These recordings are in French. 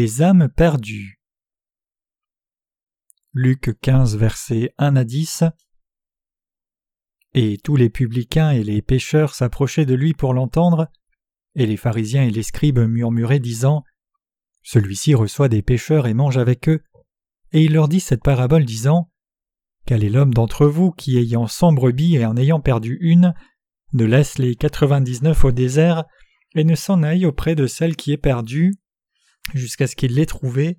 Les âmes perdues. Luc 15, versets 1 à 10. Et tous les publicains et les pécheurs s'approchaient de lui pour l'entendre, et les pharisiens et les scribes murmuraient, disant Celui-ci reçoit des pécheurs et mange avec eux. Et il leur dit cette parabole, disant Quel est l'homme d'entre vous qui, ayant cent brebis et en ayant perdu une, ne laisse les quatre-vingt-dix-neuf au désert et ne s'en aille auprès de celle qui est perdue? Jusqu'à ce qu'il l'ait trouvée,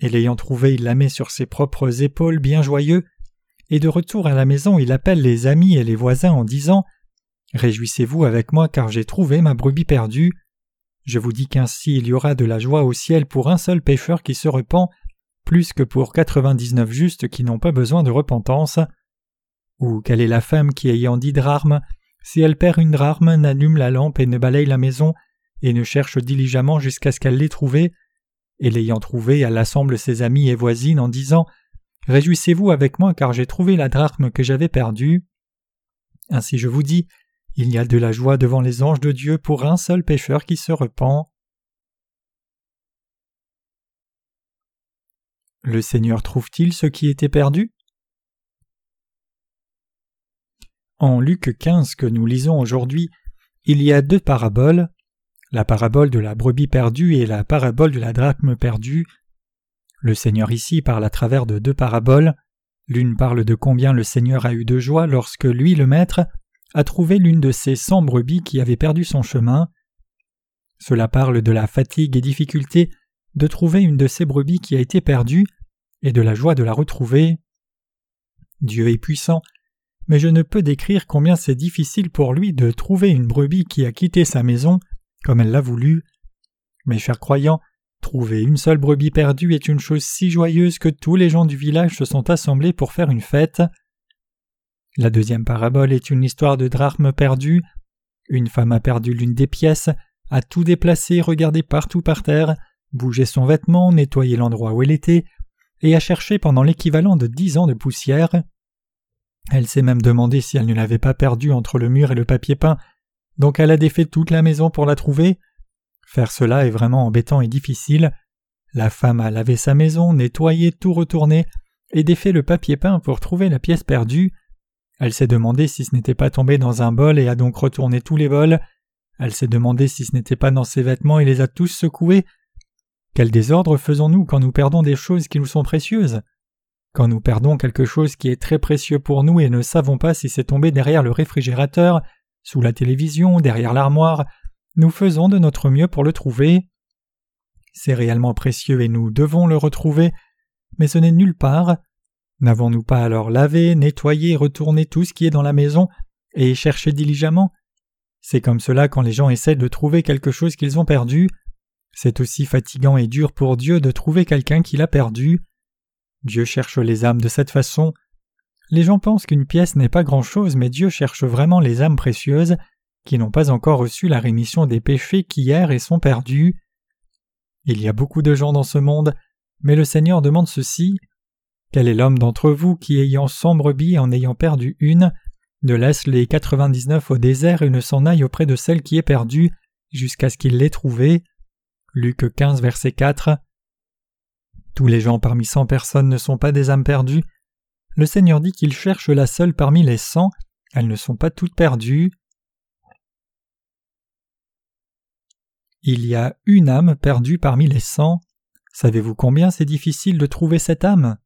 et l'ayant trouvée il la met sur ses propres épaules bien joyeux, et de retour à la maison il appelle les amis et les voisins en disant Réjouissez-vous avec moi car j'ai trouvé ma brebis perdue. Je vous dis qu'ainsi il y aura de la joie au ciel pour un seul pécheur qui se repent, plus que pour quatre-vingt-dix-neuf justes qui n'ont pas besoin de repentance. Ou quelle est la femme qui ayant dix drachmes, si elle perd une drachme, n'allume la lampe et ne balaye la maison, et ne cherche diligemment jusqu'à ce qu'elle l'ait trouvée. Et l'ayant trouvée, elle assemble ses amis et voisines en disant Réjouissez-vous avec moi car j'ai trouvé la drachme que j'avais perdue. Ainsi je vous dis, il y a de la joie devant les anges de Dieu pour un seul pécheur qui se repent. Le Seigneur trouve-t-il ce qui était perdu? En Luc 15 que nous lisons aujourd'hui, il y a deux paraboles la parabole de la brebis perdue et la parabole de la drachme perdue. Le Seigneur ici parle à travers de deux paraboles. L'une parle de combien le Seigneur a eu de joie lorsque lui, le Maître, a trouvé l'une de ses cent brebis qui avait perdu son chemin. Cela parle de la fatigue et difficulté de trouver une de ces brebis qui a été perdue et de la joie de la retrouver. Dieu est puissant, mais je ne peux décrire combien c'est difficile pour lui de trouver une brebis qui a quitté sa maison comme elle l'a voulu. Mes chers croyants, trouver une seule brebis perdue est une chose si joyeuse que tous les gens du village se sont assemblés pour faire une fête. La deuxième parabole est une histoire de drachme perdu. Une femme a perdu l'une des pièces, a tout déplacé, regardé partout par terre, bougé son vêtement, nettoyé l'endroit où elle était, et a cherché pendant l'équivalent de dix ans de poussière. Elle s'est même demandé si elle ne l'avait pas perdue entre le mur et le papier peint donc elle a défait toute la maison pour la trouver. Faire cela est vraiment embêtant et difficile. La femme a lavé sa maison, nettoyé, tout retourné, et défait le papier peint pour trouver la pièce perdue. Elle s'est demandé si ce n'était pas tombé dans un bol et a donc retourné tous les bols. Elle s'est demandé si ce n'était pas dans ses vêtements et les a tous secoués. Quel désordre faisons-nous quand nous perdons des choses qui nous sont précieuses? Quand nous perdons quelque chose qui est très précieux pour nous et ne savons pas si c'est tombé derrière le réfrigérateur, sous la télévision, derrière l'armoire, nous faisons de notre mieux pour le trouver. C'est réellement précieux et nous devons le retrouver, mais ce n'est nulle part. N'avons-nous pas alors lavé, nettoyé, retourné tout ce qui est dans la maison et cherché diligemment? C'est comme cela quand les gens essaient de trouver quelque chose qu'ils ont perdu. C'est aussi fatigant et dur pour Dieu de trouver quelqu'un qui l'a perdu. Dieu cherche les âmes de cette façon. Les gens pensent qu'une pièce n'est pas grand-chose, mais Dieu cherche vraiment les âmes précieuses qui n'ont pas encore reçu la rémission des péchés qui errent et sont perdus. Il y a beaucoup de gens dans ce monde, mais le Seigneur demande ceci Quel est l'homme d'entre vous qui, ayant cent brebis en ayant perdu une, ne laisse les quatre-vingt-dix-neuf au désert et ne s'en aille auprès de celle qui est perdue jusqu'à ce qu'il l'ait trouvée? Luc 15, verset 4. Tous les gens parmi cent personnes ne sont pas des âmes perdues, le Seigneur dit qu'il cherche la seule parmi les cent, elles ne sont pas toutes perdues. Il y a une âme perdue parmi les cent. Savez-vous combien c'est difficile de trouver cette âme?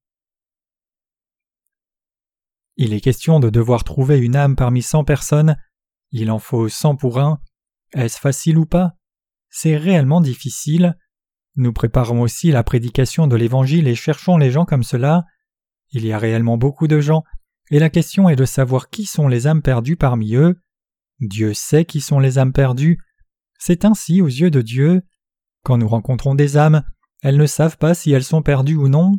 Il est question de devoir trouver une âme parmi cent personnes. Il en faut cent pour un. Est-ce facile ou pas? C'est réellement difficile. Nous préparons aussi la prédication de l'Évangile et cherchons les gens comme cela. Il y a réellement beaucoup de gens, et la question est de savoir qui sont les âmes perdues parmi eux. Dieu sait qui sont les âmes perdues. C'est ainsi aux yeux de Dieu. Quand nous rencontrons des âmes, elles ne savent pas si elles sont perdues ou non.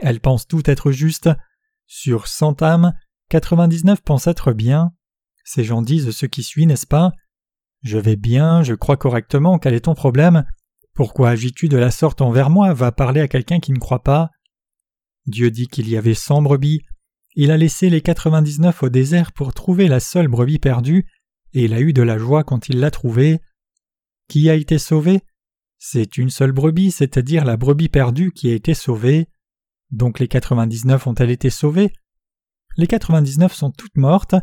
Elles pensent tout être juste. Sur cent âmes, quatre-vingt-dix-neuf pensent être bien. Ces gens disent ce qui suit, n'est-ce pas? Je vais bien, je crois correctement, quel est ton problème? Pourquoi agis-tu de la sorte envers moi? Va parler à quelqu'un qui ne croit pas. Dieu dit qu'il y avait cent brebis, il a laissé les quatre-vingt-dix-neuf au désert pour trouver la seule brebis perdue, et il a eu de la joie quand il l'a trouvée. Qui a été sauvé? C'est une seule brebis, c'est-à-dire la brebis perdue qui a été sauvée. Donc les 99 ont-elles été sauvées? Les 99 sont toutes mortes.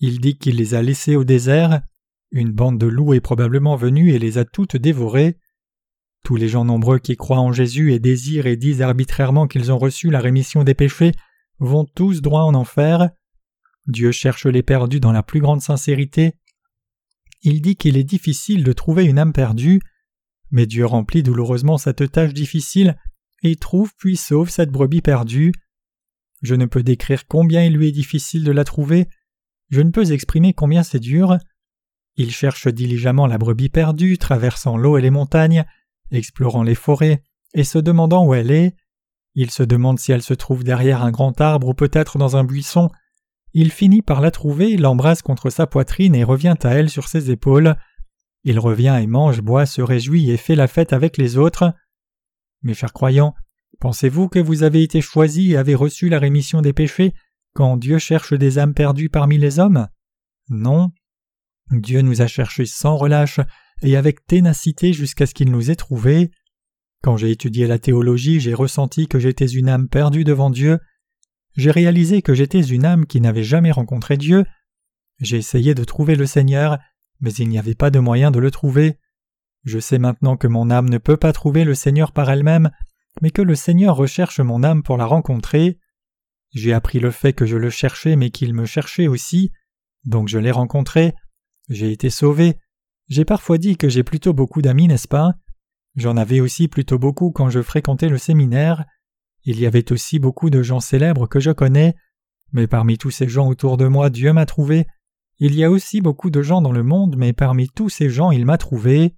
Il dit qu'il les a laissées au désert. Une bande de loups est probablement venue et les a toutes dévorées. Tous les gens nombreux qui croient en Jésus et désirent et disent arbitrairement qu'ils ont reçu la rémission des péchés vont tous droit en enfer. Dieu cherche les perdus dans la plus grande sincérité. Il dit qu'il est difficile de trouver une âme perdue, mais Dieu remplit douloureusement cette tâche difficile et trouve puis sauve cette brebis perdue. Je ne peux décrire combien il lui est difficile de la trouver, je ne peux exprimer combien c'est dur. Il cherche diligemment la brebis perdue, traversant l'eau et les montagnes, explorant les forêts, et se demandant où elle est. Il se demande si elle se trouve derrière un grand arbre ou peut-être dans un buisson. Il finit par la trouver, l'embrasse contre sa poitrine et revient à elle sur ses épaules. Il revient et mange, boit, se réjouit et fait la fête avec les autres. Mes chers croyants, pensez-vous que vous avez été choisis et avez reçu la rémission des péchés quand Dieu cherche des âmes perdues parmi les hommes? Non. Dieu nous a cherchés sans relâche et avec ténacité jusqu'à ce qu'il nous ait trouvés. Quand j'ai étudié la théologie, j'ai ressenti que j'étais une âme perdue devant Dieu. J'ai réalisé que j'étais une âme qui n'avait jamais rencontré Dieu. J'ai essayé de trouver le Seigneur, mais il n'y avait pas de moyen de le trouver. Je sais maintenant que mon âme ne peut pas trouver le Seigneur par elle-même, mais que le Seigneur recherche mon âme pour la rencontrer. J'ai appris le fait que je le cherchais mais qu'il me cherchait aussi, donc je l'ai rencontré. J'ai été sauvé. J'ai parfois dit que j'ai plutôt beaucoup d'amis, n'est-ce pas? J'en avais aussi plutôt beaucoup quand je fréquentais le séminaire. Il y avait aussi beaucoup de gens célèbres que je connais, mais parmi tous ces gens autour de moi, Dieu m'a trouvé. Il y a aussi beaucoup de gens dans le monde, mais parmi tous ces gens, il m'a trouvé.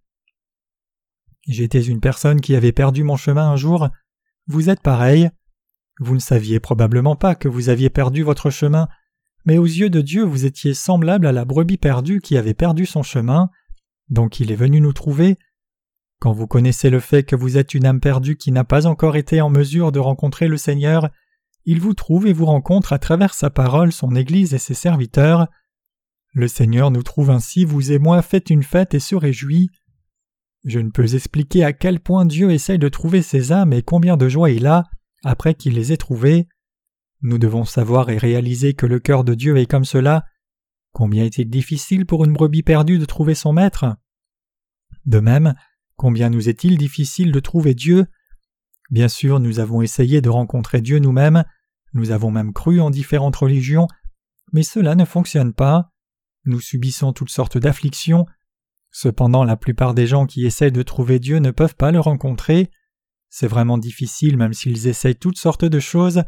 J'étais une personne qui avait perdu mon chemin un jour. Vous êtes pareil. Vous ne saviez probablement pas que vous aviez perdu votre chemin, mais aux yeux de Dieu vous étiez semblable à la brebis perdue qui avait perdu son chemin, donc il est venu nous trouver. Quand vous connaissez le fait que vous êtes une âme perdue qui n'a pas encore été en mesure de rencontrer le Seigneur, il vous trouve et vous rencontre à travers sa parole, son Église et ses serviteurs. Le Seigneur nous trouve ainsi, vous et moi faites une fête et se réjouit. Je ne peux expliquer à quel point Dieu essaye de trouver ses âmes et combien de joie il a après qu'il les ait trouvées. Nous devons savoir et réaliser que le cœur de Dieu est comme cela. Combien est-il difficile pour une brebis perdue de trouver son maître? De même, Combien nous est-il difficile de trouver Dieu? Bien sûr, nous avons essayé de rencontrer Dieu nous-mêmes, nous avons même cru en différentes religions, mais cela ne fonctionne pas. Nous subissons toutes sortes d'afflictions. Cependant, la plupart des gens qui essaient de trouver Dieu ne peuvent pas le rencontrer. C'est vraiment difficile même s'ils essayent toutes sortes de choses.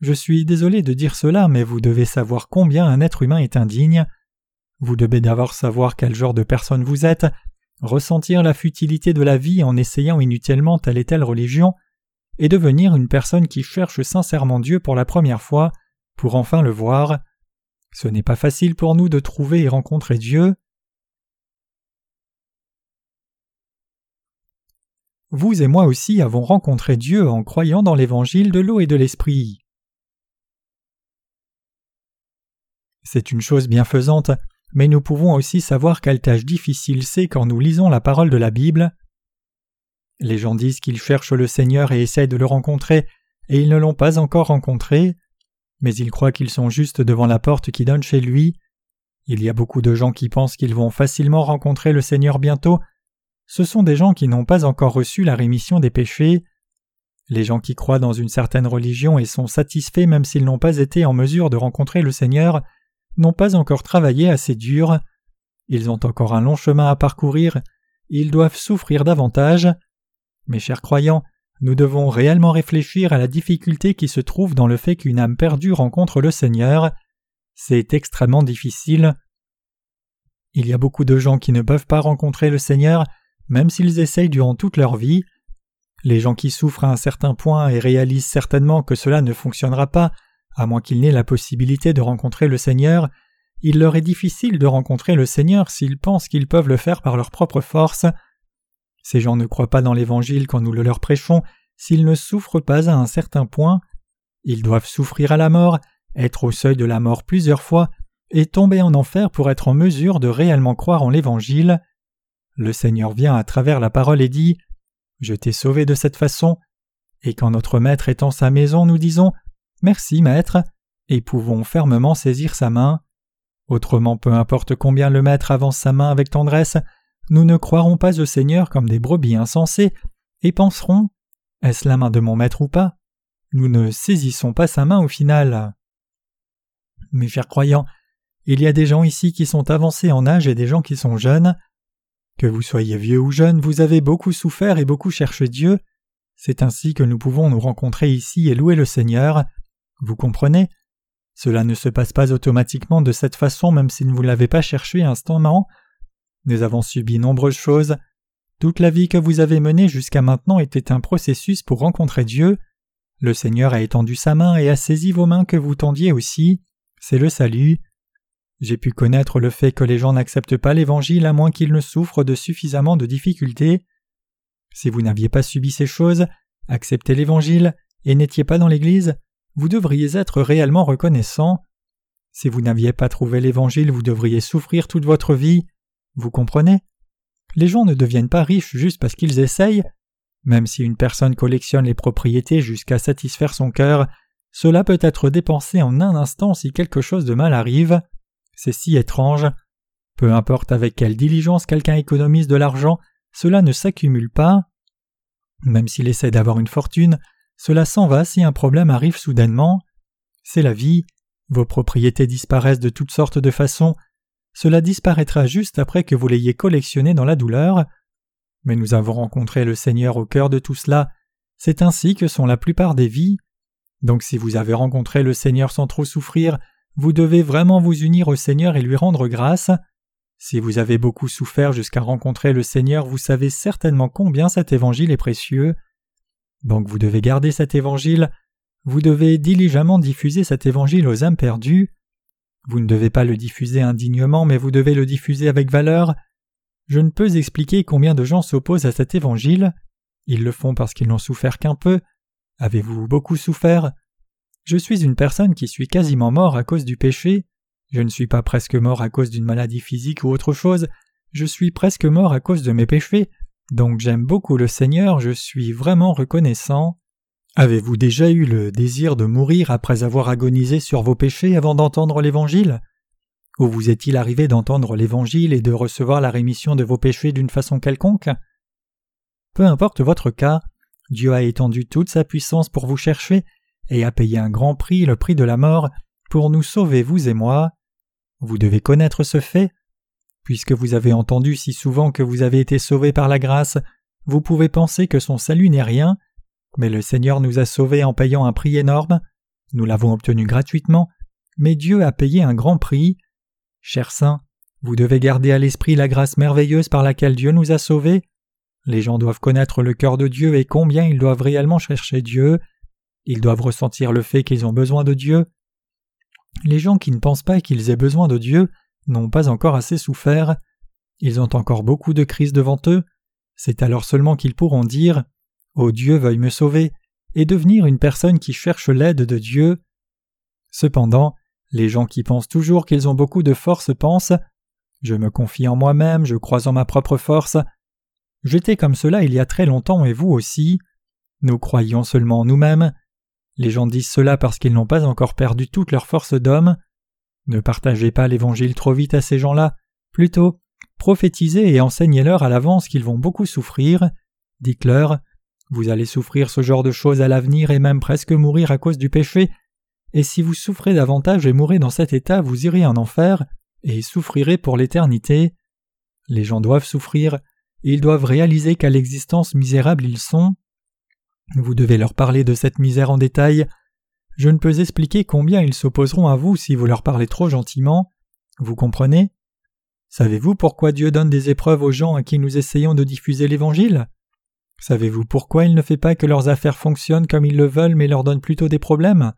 Je suis désolé de dire cela, mais vous devez savoir combien un être humain est indigne. Vous devez d'abord savoir quel genre de personne vous êtes, ressentir la futilité de la vie en essayant inutilement telle et telle religion, et devenir une personne qui cherche sincèrement Dieu pour la première fois, pour enfin le voir. Ce n'est pas facile pour nous de trouver et rencontrer Dieu. Vous et moi aussi avons rencontré Dieu en croyant dans l'évangile de l'eau et de l'esprit. C'est une chose bienfaisante mais nous pouvons aussi savoir quelle tâche difficile c'est quand nous lisons la parole de la Bible. Les gens disent qu'ils cherchent le Seigneur et essaient de le rencontrer, et ils ne l'ont pas encore rencontré, mais ils croient qu'ils sont juste devant la porte qui donne chez lui. Il y a beaucoup de gens qui pensent qu'ils vont facilement rencontrer le Seigneur bientôt. Ce sont des gens qui n'ont pas encore reçu la rémission des péchés. Les gens qui croient dans une certaine religion et sont satisfaits même s'ils n'ont pas été en mesure de rencontrer le Seigneur n'ont pas encore travaillé assez dur, ils ont encore un long chemin à parcourir, ils doivent souffrir davantage. Mes chers croyants, nous devons réellement réfléchir à la difficulté qui se trouve dans le fait qu'une âme perdue rencontre le Seigneur. C'est extrêmement difficile. Il y a beaucoup de gens qui ne peuvent pas rencontrer le Seigneur, même s'ils essayent durant toute leur vie. Les gens qui souffrent à un certain point et réalisent certainement que cela ne fonctionnera pas à moins qu'ils n'aient la possibilité de rencontrer le Seigneur, il leur est difficile de rencontrer le Seigneur s'ils pensent qu'ils peuvent le faire par leur propre force. Ces gens ne croient pas dans l'Évangile quand nous le leur prêchons s'ils ne souffrent pas à un certain point. Ils doivent souffrir à la mort, être au seuil de la mort plusieurs fois, et tomber en enfer pour être en mesure de réellement croire en l'Évangile. le Seigneur vient à travers la parole et dit Je t'ai sauvé de cette façon. Et quand notre Maître est en sa maison, nous disons Merci, Maître, et pouvons fermement saisir sa main. Autrement, peu importe combien le Maître avance sa main avec tendresse, nous ne croirons pas au Seigneur comme des brebis insensées, et penserons Est-ce la main de mon Maître ou pas? Nous ne saisissons pas sa main au final. Mes chers croyants, il y a des gens ici qui sont avancés en âge et des gens qui sont jeunes. Que vous soyez vieux ou jeune, vous avez beaucoup souffert et beaucoup cherché Dieu. C'est ainsi que nous pouvons nous rencontrer ici et louer le Seigneur. Vous comprenez? Cela ne se passe pas automatiquement de cette façon même si vous ne l'avez pas cherché instantanément. Nous avons subi nombreuses choses. Toute la vie que vous avez menée jusqu'à maintenant était un processus pour rencontrer Dieu. Le Seigneur a étendu sa main et a saisi vos mains que vous tendiez aussi. C'est le salut. J'ai pu connaître le fait que les gens n'acceptent pas l'Évangile à moins qu'ils ne souffrent de suffisamment de difficultés. Si vous n'aviez pas subi ces choses, accepté l'Évangile et n'étiez pas dans l'Église, vous devriez être réellement reconnaissant. Si vous n'aviez pas trouvé l'Évangile, vous devriez souffrir toute votre vie. Vous comprenez? Les gens ne deviennent pas riches juste parce qu'ils essayent. Même si une personne collectionne les propriétés jusqu'à satisfaire son cœur, cela peut être dépensé en un instant si quelque chose de mal arrive. C'est si étrange. Peu importe avec quelle diligence quelqu'un économise de l'argent, cela ne s'accumule pas. Même s'il essaie d'avoir une fortune, cela s'en va si un problème arrive soudainement. C'est la vie. Vos propriétés disparaissent de toutes sortes de façons. Cela disparaîtra juste après que vous l'ayez collectionné dans la douleur. Mais nous avons rencontré le Seigneur au cœur de tout cela. C'est ainsi que sont la plupart des vies. Donc si vous avez rencontré le Seigneur sans trop souffrir, vous devez vraiment vous unir au Seigneur et lui rendre grâce. Si vous avez beaucoup souffert jusqu'à rencontrer le Seigneur, vous savez certainement combien cet évangile est précieux. Donc vous devez garder cet évangile, vous devez diligemment diffuser cet évangile aux âmes perdues. Vous ne devez pas le diffuser indignement, mais vous devez le diffuser avec valeur. Je ne peux expliquer combien de gens s'opposent à cet évangile. Ils le font parce qu'ils n'ont souffert qu'un peu. Avez-vous beaucoup souffert? Je suis une personne qui suis quasiment mort à cause du péché. Je ne suis pas presque mort à cause d'une maladie physique ou autre chose. Je suis presque mort à cause de mes péchés. Donc j'aime beaucoup le Seigneur, je suis vraiment reconnaissant. Avez-vous déjà eu le désir de mourir après avoir agonisé sur vos péchés avant d'entendre l'Évangile? Ou vous est-il arrivé d'entendre l'Évangile et de recevoir la rémission de vos péchés d'une façon quelconque? Peu importe votre cas, Dieu a étendu toute sa puissance pour vous chercher et a payé un grand prix, le prix de la mort, pour nous sauver, vous et moi. Vous devez connaître ce fait. Puisque vous avez entendu si souvent que vous avez été sauvé par la grâce, vous pouvez penser que son salut n'est rien, mais le Seigneur nous a sauvés en payant un prix énorme. Nous l'avons obtenu gratuitement, mais Dieu a payé un grand prix. Chers saints, vous devez garder à l'esprit la grâce merveilleuse par laquelle Dieu nous a sauvés. Les gens doivent connaître le cœur de Dieu et combien ils doivent réellement chercher Dieu. Ils doivent ressentir le fait qu'ils ont besoin de Dieu. Les gens qui ne pensent pas qu'ils aient besoin de Dieu n'ont pas encore assez souffert. Ils ont encore beaucoup de crises devant eux. C'est alors seulement qu'ils pourront dire oh Dieu veuille me sauver et devenir une personne qui cherche l'aide de Dieu. Cependant, les gens qui pensent toujours qu'ils ont beaucoup de force pensent Je me confie en moi-même, je crois en ma propre force. J'étais comme cela il y a très longtemps et vous aussi. Nous croyons seulement en nous-mêmes. Les gens disent cela parce qu'ils n'ont pas encore perdu toute leur force d'homme. Ne partagez pas l'Évangile trop vite à ces gens-là, plutôt prophétisez et enseignez-leur à l'avance qu'ils vont beaucoup souffrir. Dites-leur Vous allez souffrir ce genre de choses à l'avenir et même presque mourir à cause du péché, et si vous souffrez davantage et mourrez dans cet état, vous irez en enfer et souffrirez pour l'éternité. Les gens doivent souffrir, ils doivent réaliser qu'à l'existence misérable ils sont. Vous devez leur parler de cette misère en détail. Je ne peux expliquer combien ils s'opposeront à vous si vous leur parlez trop gentiment. Vous comprenez? Savez-vous pourquoi Dieu donne des épreuves aux gens à qui nous essayons de diffuser l'Évangile? Savez-vous pourquoi il ne fait pas que leurs affaires fonctionnent comme ils le veulent mais leur donne plutôt des problèmes?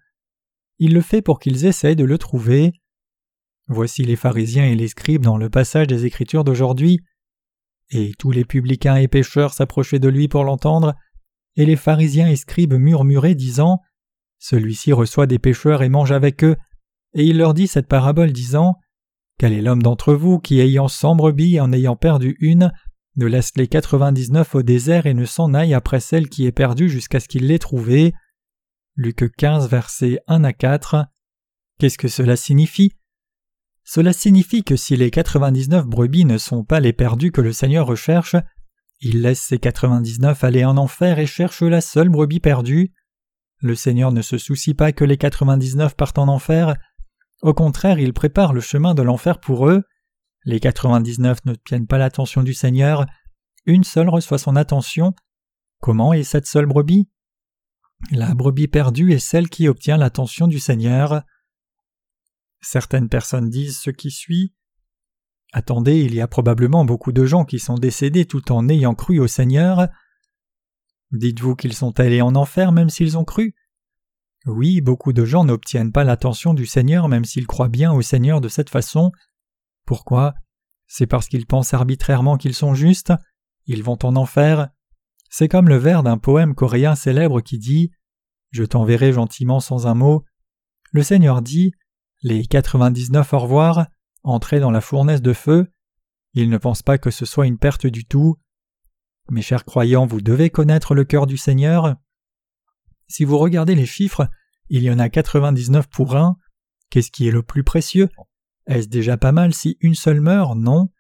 Il le fait pour qu'ils essayent de le trouver. Voici les pharisiens et les scribes dans le passage des Écritures d'aujourd'hui. Et tous les publicains et pécheurs s'approchaient de lui pour l'entendre, et les pharisiens et scribes murmuraient, disant Celui-ci reçoit des pécheurs et mange avec eux. Et il leur dit cette parabole, disant Quel est l'homme d'entre vous qui, ayant cent brebis, en ayant perdu une, ne laisse les quatre-vingt-dix-neuf au désert et ne s'en aille après celle qui est perdue jusqu'à ce qu'il l'ait trouvée? Luc 15, versets 1 à 4. Qu'est-ce que cela signifie? Cela signifie que si les quatre-vingt-dix-neuf brebis ne sont pas les perdus que le Seigneur recherche, il laisse ces quatre-vingt-dix-neuf aller en enfer et cherche la seule brebis perdue. Le Seigneur ne se soucie pas que les quatre-vingt-dix-neuf partent en enfer, au contraire il prépare le chemin de l'enfer pour eux. Les quatre-vingt-dix-neuf ne tiennent pas l'attention du Seigneur, une seule reçoit son attention. Comment est cette seule brebis? La brebis perdue est celle qui obtient l'attention du Seigneur. Certaines personnes disent ce qui suit. Attendez, il y a probablement beaucoup de gens qui sont décédés tout en ayant cru au Seigneur. Dites-vous qu'ils sont allés en enfer même s'ils ont cru? Oui, beaucoup de gens n'obtiennent pas l'attention du Seigneur même s'ils croient bien au Seigneur de cette façon. Pourquoi? C'est parce qu'ils pensent arbitrairement qu'ils sont justes, ils vont en enfer? C'est comme le vers d'un poème coréen célèbre qui dit Je t'enverrai gentiment sans un mot. Le Seigneur dit Les quatre-vingt-dix-neuf au revoir, entrez dans la fournaise de feu. Il ne pense pas que ce soit une perte du tout. Mes chers croyants, vous devez connaître le cœur du Seigneur. Si vous regardez les chiffres, il y en a quatre-vingt-dix-neuf pour un. Qu'est-ce qui est le plus précieux? Est-ce déjà pas mal si une seule meurt? Non.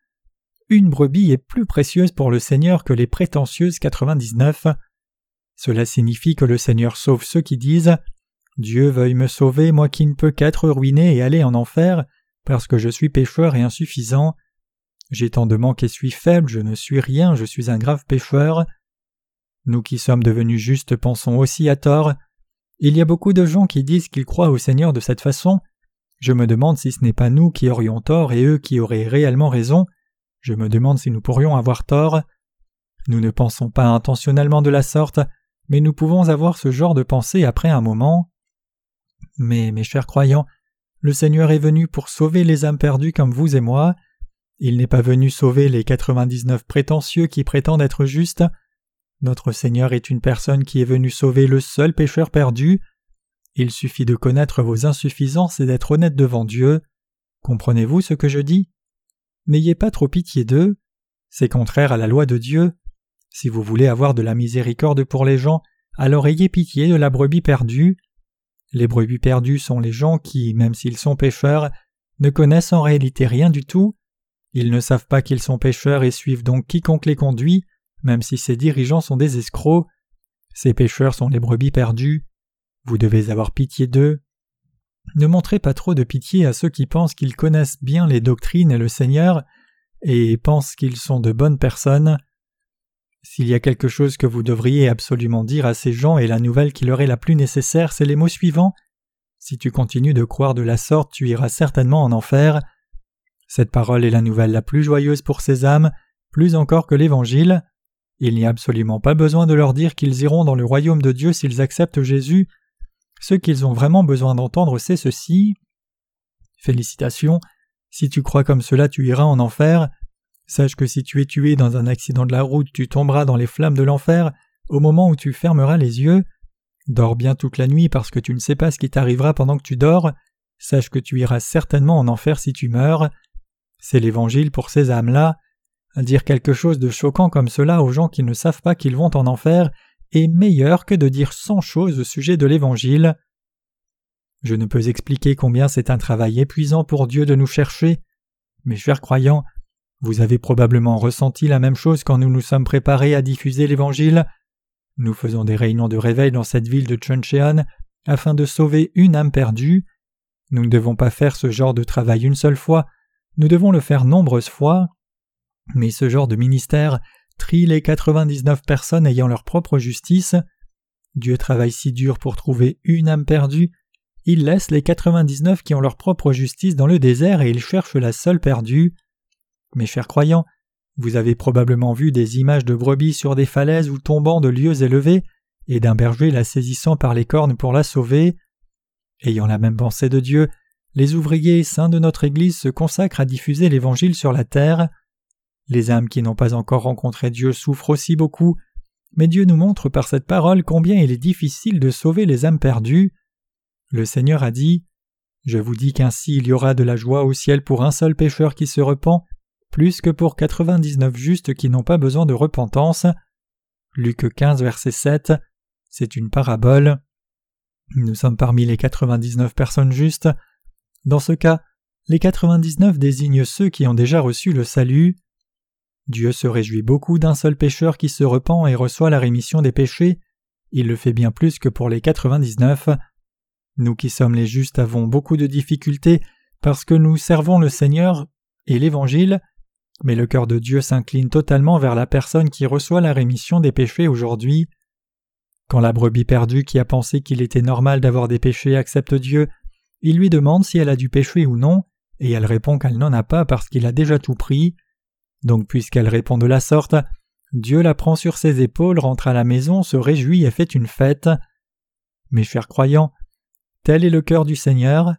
Une brebis est plus précieuse pour le Seigneur que les prétentieuses quatre-vingt-dix-neuf. Cela signifie que le Seigneur sauve ceux qui disent Dieu veuille me sauver, moi qui ne peux qu'être ruiné et aller en enfer, parce que je suis pécheur et insuffisant. J'ai tant de manques et suis faible, je ne suis rien, je suis un grave pécheur. Nous qui sommes devenus justes pensons aussi à tort. Il y a beaucoup de gens qui disent qu'ils croient au Seigneur de cette façon, je me demande si ce n'est pas nous qui aurions tort et eux qui auraient réellement raison. Je me demande si nous pourrions avoir tort. Nous ne pensons pas intentionnellement de la sorte, mais nous pouvons avoir ce genre de pensée après un moment. Mais, mes chers croyants, le Seigneur est venu pour sauver les âmes perdues comme vous et moi. Il n'est pas venu sauver les quatre-vingt-dix-neuf prétentieux qui prétendent être justes. Notre Seigneur est une personne qui est venue sauver le seul pécheur perdu. Il suffit de connaître vos insuffisances et d'être honnête devant Dieu. Comprenez-vous ce que je dis? N'ayez pas trop pitié d'eux. C'est contraire à la loi de Dieu. Si vous voulez avoir de la miséricorde pour les gens, alors ayez pitié de la brebis perdue. Les brebis perdues sont les gens qui, même s'ils sont pécheurs, ne connaissent en réalité rien du tout. Ils ne savent pas qu'ils sont pécheurs et suivent donc quiconque les conduit, même si ces dirigeants sont des escrocs. Ces pécheurs sont les brebis perdues. Vous devez avoir pitié d'eux. Ne montrez pas trop de pitié à ceux qui pensent qu'ils connaissent bien les doctrines et le Seigneur, et pensent qu'ils sont de bonnes personnes. S'il y a quelque chose que vous devriez absolument dire à ces gens et la nouvelle qui leur est la plus nécessaire, c'est les mots suivants. Si tu continues de croire de la sorte, tu iras certainement en enfer. Cette parole est la nouvelle la plus joyeuse pour ces âmes, plus encore que l'Évangile. Il n'y a absolument pas besoin de leur dire qu'ils iront dans le royaume de Dieu s'ils acceptent Jésus, ce qu'ils ont vraiment besoin d'entendre, c'est ceci. Félicitations, si tu crois comme cela, tu iras en enfer. Sache que si tu es tué dans un accident de la route, tu tomberas dans les flammes de l'enfer au moment où tu fermeras les yeux. Dors bien toute la nuit parce que tu ne sais pas ce qui t'arrivera pendant que tu dors. Sache que tu iras certainement en enfer si tu meurs. C'est l'évangile pour ces âmes-là. Dire quelque chose de choquant comme cela aux gens qui ne savent pas qu'ils vont en enfer est meilleur que de dire cent choses au sujet de l'Évangile. Je ne peux expliquer combien c'est un travail épuisant pour Dieu de nous chercher. Mes chers croyants, vous avez probablement ressenti la même chose quand nous nous sommes préparés à diffuser l'Évangile. Nous faisons des réunions de réveil dans cette ville de Chuncheon afin de sauver une âme perdue. Nous ne devons pas faire ce genre de travail une seule fois, nous devons le faire nombreuses fois. Mais ce genre de ministère trie les 99 personnes ayant leur propre justice. Dieu travaille si dur pour trouver une âme perdue, il laisse les 99 qui ont leur propre justice dans le désert et il cherche la seule perdue. Mes chers croyants, vous avez probablement vu des images de brebis sur des falaises ou tombant de lieux élevés, et d'un berger la saisissant par les cornes pour la sauver. Ayant la même pensée de Dieu, les ouvriers saints de notre Église se consacrent à diffuser l'Évangile sur la terre. Les âmes qui n'ont pas encore rencontré Dieu souffrent aussi beaucoup, mais Dieu nous montre par cette parole combien il est difficile de sauver les âmes perdues. Le Seigneur a dit Je vous dis qu'ainsi il y aura de la joie au ciel pour un seul pécheur qui se repent, plus que pour 99 justes qui n'ont pas besoin de repentance. Luc 15, verset 7, c'est une parabole. Nous sommes parmi les 99 personnes justes. Dans ce cas, les 99 désignent ceux qui ont déjà reçu le salut. Dieu se réjouit beaucoup d'un seul pécheur qui se repent et reçoit la rémission des péchés. Il le fait bien plus que pour les 99. Nous qui sommes les justes avons beaucoup de difficultés parce que nous servons le Seigneur et l'Évangile, mais le cœur de Dieu s'incline totalement vers la personne qui reçoit la rémission des péchés aujourd'hui. Quand la brebis perdue qui a pensé qu'il était normal d'avoir des péchés accepte Dieu, il lui demande si elle a du péché ou non, et elle répond qu'elle n'en a pas parce qu'il a déjà tout pris. Donc puisqu'elle répond de la sorte, Dieu la prend sur ses épaules, rentre à la maison, se réjouit et fait une fête. Mes chers croyants, tel est le cœur du Seigneur.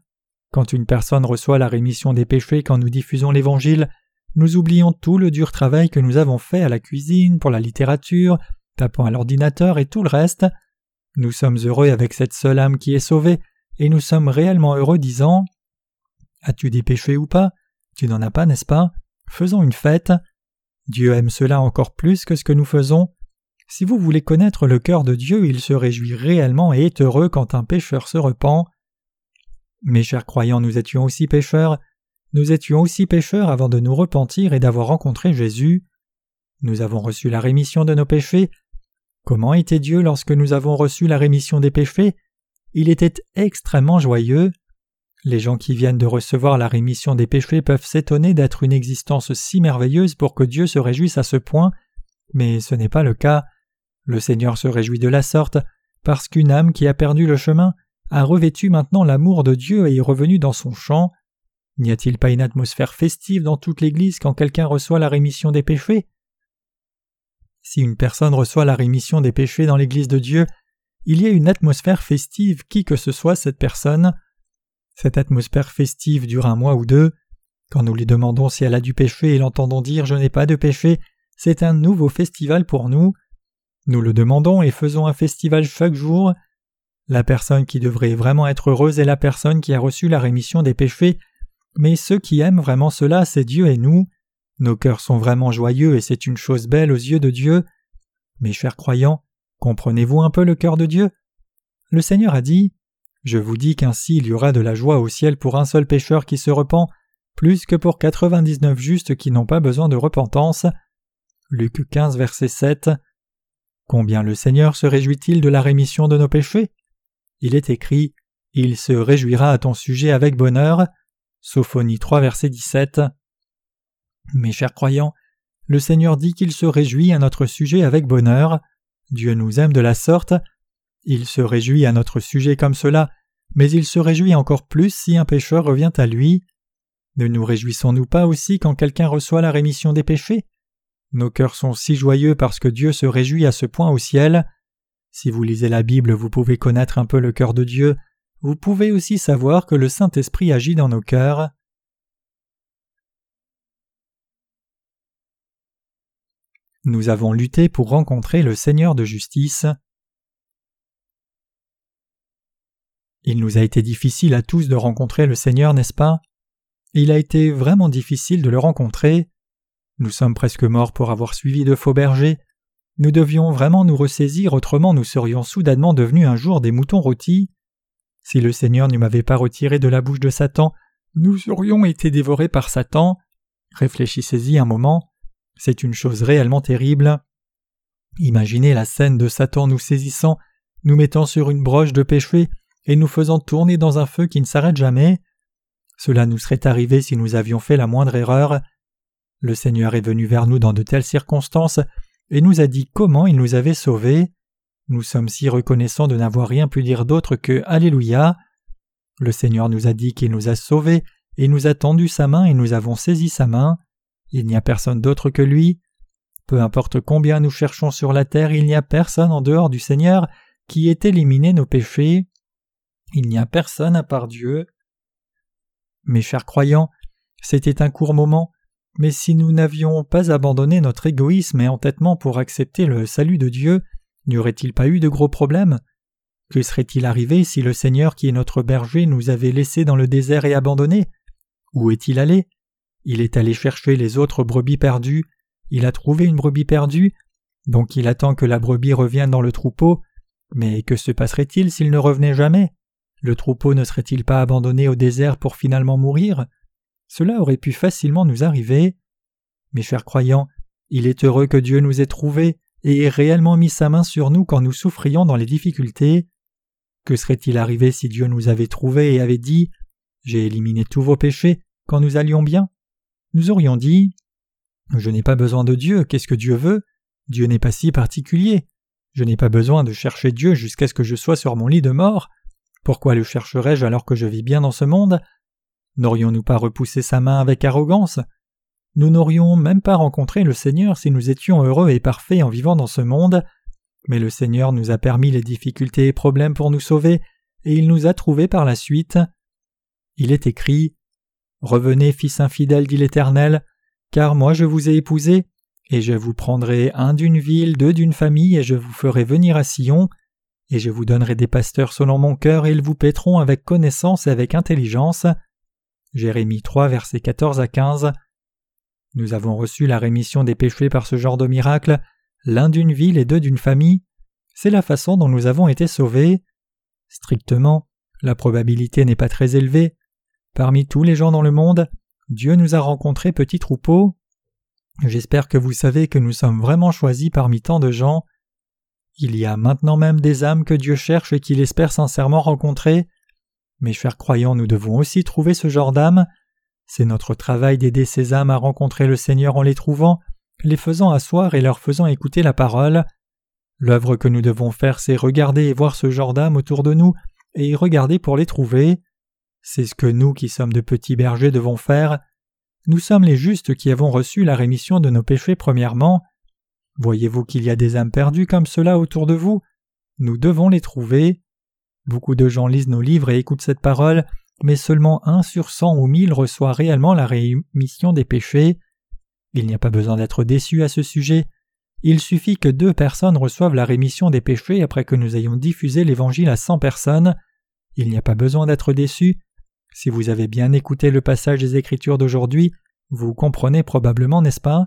Quand une personne reçoit la rémission des péchés quand nous diffusons l'Évangile, nous oublions tout le dur travail que nous avons fait à la cuisine, pour la littérature, tapant à l'ordinateur et tout le reste. Nous sommes heureux avec cette seule âme qui est sauvée, et nous sommes réellement heureux disant As-tu des péchés ou pas? Tu n'en as pas, n'est-ce pas? Faisons une fête. Dieu aime cela encore plus que ce que nous faisons. Si vous voulez connaître le cœur de Dieu, il se réjouit réellement et est heureux quand un pécheur se repent. Mes chers croyants, nous étions aussi pécheurs. Nous étions aussi pécheurs avant de nous repentir et d'avoir rencontré Jésus. Nous avons reçu la rémission de nos péchés. Comment était Dieu lorsque nous avons reçu la rémission des péchés? Il était extrêmement joyeux. Les gens qui viennent de recevoir la rémission des péchés peuvent s'étonner d'être une existence si merveilleuse pour que Dieu se réjouisse à ce point, mais ce n'est pas le cas. Le Seigneur se réjouit de la sorte, parce qu'une âme qui a perdu le chemin a revêtu maintenant l'amour de Dieu et est revenue dans son champ. N'y a-t-il pas une atmosphère festive dans toute l'Église quand quelqu'un reçoit la rémission des péchés? Si une personne reçoit la rémission des péchés dans l'Église de Dieu, il y a une atmosphère festive qui que ce soit cette personne. Cette atmosphère festive dure un mois ou deux. Quand nous lui demandons si elle a du péché et l'entendons dire Je n'ai pas de péché, c'est un nouveau festival pour nous. Nous le demandons et faisons un festival chaque jour. La personne qui devrait vraiment être heureuse est la personne qui a reçu la rémission des péchés, mais ceux qui aiment vraiment cela, c'est Dieu et nous. Nos cœurs sont vraiment joyeux et c'est une chose belle aux yeux de Dieu. Mes chers croyants, comprenez-vous un peu le cœur de Dieu? Le Seigneur a dit je vous dis qu'ainsi il y aura de la joie au ciel pour un seul pécheur qui se repent, plus que pour quatre-vingt-dix-neuf justes qui n'ont pas besoin de repentance. Luc 15, verset 7. Combien le Seigneur se réjouit-il de la rémission de nos péchés Il est écrit Il se réjouira à ton sujet avec bonheur. Sophonie 3, verset 17. Mes chers croyants, le Seigneur dit qu'il se réjouit à notre sujet avec bonheur. Dieu nous aime de la sorte. Il se réjouit à notre sujet comme cela, mais il se réjouit encore plus si un pécheur revient à lui. Ne nous réjouissons-nous pas aussi quand quelqu'un reçoit la rémission des péchés? Nos cœurs sont si joyeux parce que Dieu se réjouit à ce point au ciel. Si vous lisez la Bible, vous pouvez connaître un peu le cœur de Dieu, vous pouvez aussi savoir que le Saint-Esprit agit dans nos cœurs. Nous avons lutté pour rencontrer le Seigneur de justice. Il nous a été difficile à tous de rencontrer le Seigneur, n'est-ce pas? Il a été vraiment difficile de le rencontrer. Nous sommes presque morts pour avoir suivi de faux bergers. Nous devions vraiment nous ressaisir, autrement nous serions soudainement devenus un jour des moutons rôtis. Si le Seigneur ne m'avait pas retiré de la bouche de Satan, nous aurions été dévorés par Satan. Réfléchissez-y un moment. C'est une chose réellement terrible. Imaginez la scène de Satan nous saisissant, nous mettant sur une broche de péché et nous faisant tourner dans un feu qui ne s'arrête jamais. Cela nous serait arrivé si nous avions fait la moindre erreur. Le Seigneur est venu vers nous dans de telles circonstances et nous a dit comment il nous avait sauvés. Nous sommes si reconnaissants de n'avoir rien pu dire d'autre que Alléluia. Le Seigneur nous a dit qu'il nous a sauvés et nous a tendu sa main et nous avons saisi sa main. Il n'y a personne d'autre que lui. Peu importe combien nous cherchons sur la terre, il n'y a personne en dehors du Seigneur qui ait éliminé nos péchés. Il n'y a personne à part Dieu. Mes chers croyants, c'était un court moment, mais si nous n'avions pas abandonné notre égoïsme et entêtement pour accepter le salut de Dieu, n'y aurait-il pas eu de gros problèmes? Que serait-il arrivé si le Seigneur qui est notre berger nous avait laissés dans le désert et abandonnés? Où est-il allé? Il est allé chercher les autres brebis perdues, il a trouvé une brebis perdue, donc il attend que la brebis revienne dans le troupeau, mais que se passerait-il s'il ne revenait jamais? Le troupeau ne serait-il pas abandonné au désert pour finalement mourir? Cela aurait pu facilement nous arriver. Mes chers croyants, il est heureux que Dieu nous ait trouvés et ait réellement mis sa main sur nous quand nous souffrions dans les difficultés. Que serait-il arrivé si Dieu nous avait trouvés et avait dit J'ai éliminé tous vos péchés quand nous allions bien Nous aurions dit Je n'ai pas besoin de Dieu, qu'est-ce que Dieu veut? Dieu n'est pas si particulier. Je n'ai pas besoin de chercher Dieu jusqu'à ce que je sois sur mon lit de mort. Pourquoi le chercherais-je alors que je vis bien dans ce monde? N'aurions-nous pas repoussé sa main avec arrogance? Nous n'aurions même pas rencontré le Seigneur si nous étions heureux et parfaits en vivant dans ce monde, mais le Seigneur nous a permis les difficultés et problèmes pour nous sauver, et il nous a trouvés par la suite. Il est écrit Revenez, fils infidèle, dit l'Éternel, car moi je vous ai épousé, et je vous prendrai un d'une ville, deux d'une famille, et je vous ferai venir à Sion, et je vous donnerai des pasteurs selon mon cœur, et ils vous paîtront avec connaissance et avec intelligence. Jérémie 3, versets 14 à 15. Nous avons reçu la rémission des péchés par ce genre de miracle, l'un d'une ville et deux d'une famille. C'est la façon dont nous avons été sauvés. Strictement, la probabilité n'est pas très élevée. Parmi tous les gens dans le monde, Dieu nous a rencontrés petits troupeaux. J'espère que vous savez que nous sommes vraiment choisis parmi tant de gens. Il y a maintenant même des âmes que Dieu cherche et qu'il espère sincèrement rencontrer. Mes chers croyants, nous devons aussi trouver ce genre d'âmes. C'est notre travail d'aider ces âmes à rencontrer le Seigneur en les trouvant, les faisant asseoir et leur faisant écouter la parole. L'œuvre que nous devons faire, c'est regarder et voir ce genre d'âmes autour de nous et regarder pour les trouver. C'est ce que nous qui sommes de petits bergers devons faire. Nous sommes les justes qui avons reçu la rémission de nos péchés premièrement. Voyez-vous qu'il y a des âmes perdues comme cela autour de vous? Nous devons les trouver. Beaucoup de gens lisent nos livres et écoutent cette parole, mais seulement un sur cent ou mille reçoit réellement la rémission des péchés. Il n'y a pas besoin d'être déçu à ce sujet. Il suffit que deux personnes reçoivent la rémission des péchés après que nous ayons diffusé l'Évangile à cent personnes. Il n'y a pas besoin d'être déçu. Si vous avez bien écouté le passage des Écritures d'aujourd'hui, vous comprenez probablement, n'est-ce pas?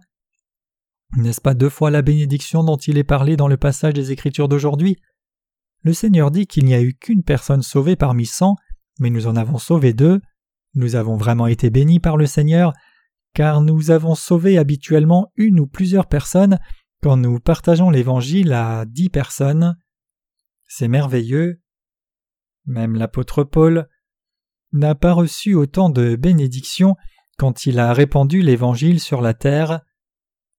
N'est-ce pas deux fois la bénédiction dont il est parlé dans le passage des Écritures d'aujourd'hui? Le Seigneur dit qu'il n'y a eu qu'une personne sauvée parmi cent, mais nous en avons sauvé deux. Nous avons vraiment été bénis par le Seigneur, car nous avons sauvé habituellement une ou plusieurs personnes quand nous partageons l'Évangile à dix personnes. C'est merveilleux. Même l'apôtre Paul n'a pas reçu autant de bénédictions quand il a répandu l'Évangile sur la terre.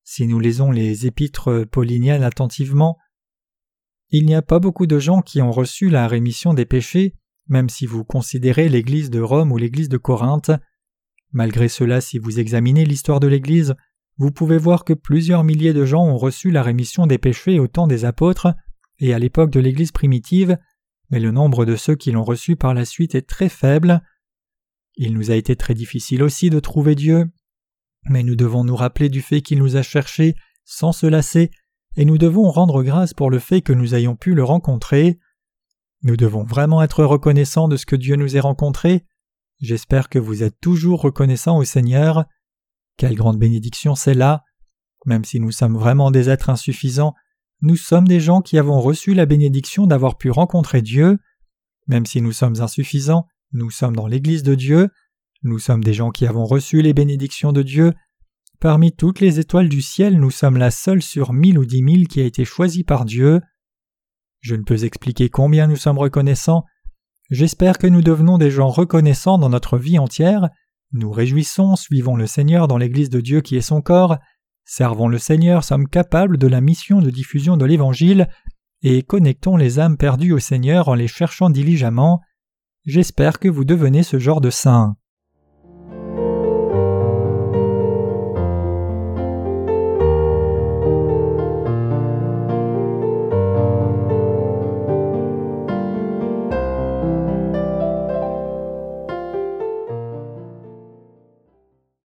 Si nous lisons les épîtres pauliniennes attentivement, il n'y a pas beaucoup de gens qui ont reçu la rémission des péchés, même si vous considérez l'Église de Rome ou l'Église de Corinthe. Malgré cela, si vous examinez l'histoire de l'Église, vous pouvez voir que plusieurs milliers de gens ont reçu la rémission des péchés au temps des apôtres et à l'époque de l'Église primitive, mais le nombre de ceux qui l'ont reçu par la suite est très faible. Il nous a été très difficile aussi de trouver Dieu, mais nous devons nous rappeler du fait qu'il nous a cherchés sans se lasser, et nous devons rendre grâce pour le fait que nous ayons pu le rencontrer. Nous devons vraiment être reconnaissants de ce que Dieu nous ait rencontrés. J'espère que vous êtes toujours reconnaissants au Seigneur. Quelle grande bénédiction c'est là. Même si nous sommes vraiment des êtres insuffisants, nous sommes des gens qui avons reçu la bénédiction d'avoir pu rencontrer Dieu. Même si nous sommes insuffisants, nous sommes dans l'Église de Dieu, nous sommes des gens qui avons reçu les bénédictions de Dieu. Parmi toutes les étoiles du ciel, nous sommes la seule sur mille ou dix mille qui a été choisie par Dieu. Je ne peux expliquer combien nous sommes reconnaissants. J'espère que nous devenons des gens reconnaissants dans notre vie entière. Nous réjouissons, suivons le Seigneur dans l'Église de Dieu qui est son corps, Servons le Seigneur, sommes capables de la mission de diffusion de l'Évangile et connectons les âmes perdues au Seigneur en les cherchant diligemment. J'espère que vous devenez ce genre de saints.